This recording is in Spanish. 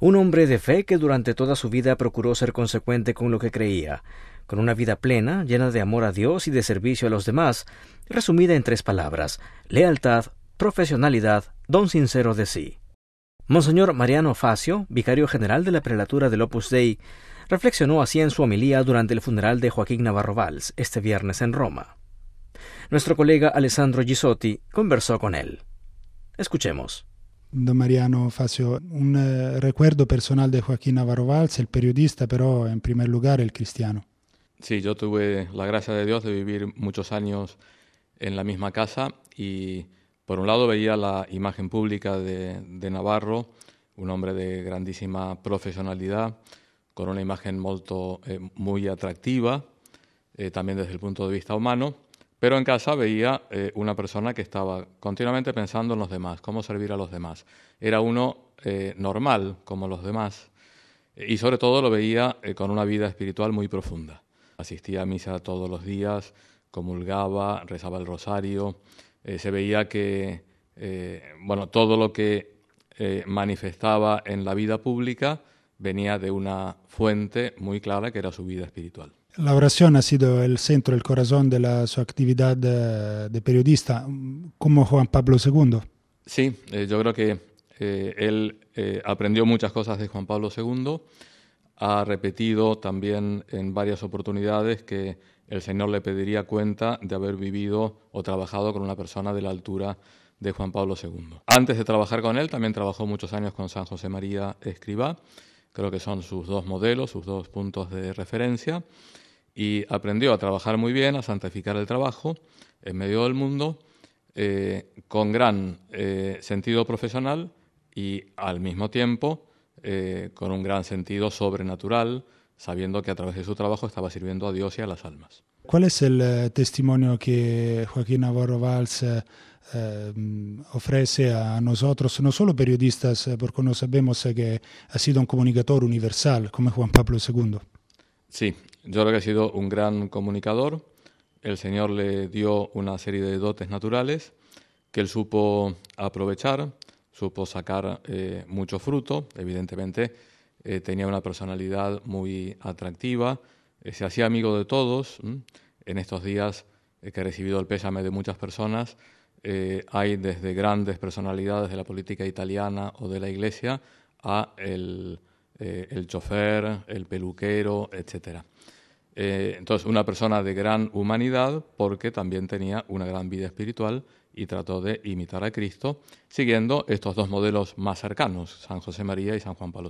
Un hombre de fe que durante toda su vida procuró ser consecuente con lo que creía, con una vida plena, llena de amor a Dios y de servicio a los demás, resumida en tres palabras, lealtad, profesionalidad, don sincero de sí. Monseñor Mariano Facio, vicario general de la prelatura del Opus Dei, reflexionó así en su homilía durante el funeral de Joaquín Navarro Valls este viernes en Roma. Nuestro colega Alessandro Gisotti conversó con él. Escuchemos. Don Mariano Facio, un eh, recuerdo personal de Joaquín Navarro Valls, el periodista, pero en primer lugar el cristiano. Sí, yo tuve la gracia de Dios de vivir muchos años en la misma casa y por un lado veía la imagen pública de, Navarro, un hombre de grandísima profesionalidad, con una imagen eh, muy atractiva, eh, también desde el punto de vista humano, pero en casa veía eh, una persona que estaba continuamente pensando en los demás, cómo servir a los demás. Era uno eh, normal como los demás y sobre todo lo veía eh, con una vida espiritual muy profunda. Asistía a misa todos los días, comulgaba, rezaba el rosario, se veía que bueno, todo lo que manifestaba en la vida pública venía de una fuente muy clara que era su vida espiritual. La oración ha sido el centro, el corazón de la, su actividad de, periodista, como Juan Pablo II. Sí, eh, yo creo que eh, él eh, aprendió muchas cosas de Juan Pablo II, ha repetido también en varias oportunidades que el Señor le pediría cuenta de haber vivido o trabajado con una persona de la altura de Juan Pablo II. Antes de trabajar con él, también trabajó muchos años con San José María Escribá, creo que son sus dos modelos, sus dos puntos de referencia. Y aprendió a trabajar muy bien, a santificar el trabajo en medio del mundo, eh, con gran eh, sentido profesional y al mismo tiempo eh, con un gran sentido sobrenatural, sabiendo que a través de su trabajo estaba sirviendo a Dios y a las almas. ¿Cuál es el testimonio que Joaquín Navarro Valls ofrece a nosotros, no solo periodistas, porque no sabemos que ha sido un comunicador universal como Juan Pablo II? Sí, yo creo que ha sido un gran comunicador. El Señor le dio una serie de dotes naturales que él supo aprovechar, supo sacar eh, mucho fruto. Evidentemente, eh, tenía una personalidad muy atractiva, eh, se hacía amigo de todos. En estos días que he recibido el pésame de muchas personas, hay desde grandes personalidades de la política italiana o de la Iglesia a el, el chofer, el peluquero, etcétera. Eh, entonces, una persona de gran humanidad porque también tenía una gran vida espiritual y trató de imitar a Cristo siguiendo estos dos modelos más cercanos, San José María y San Juan Pablo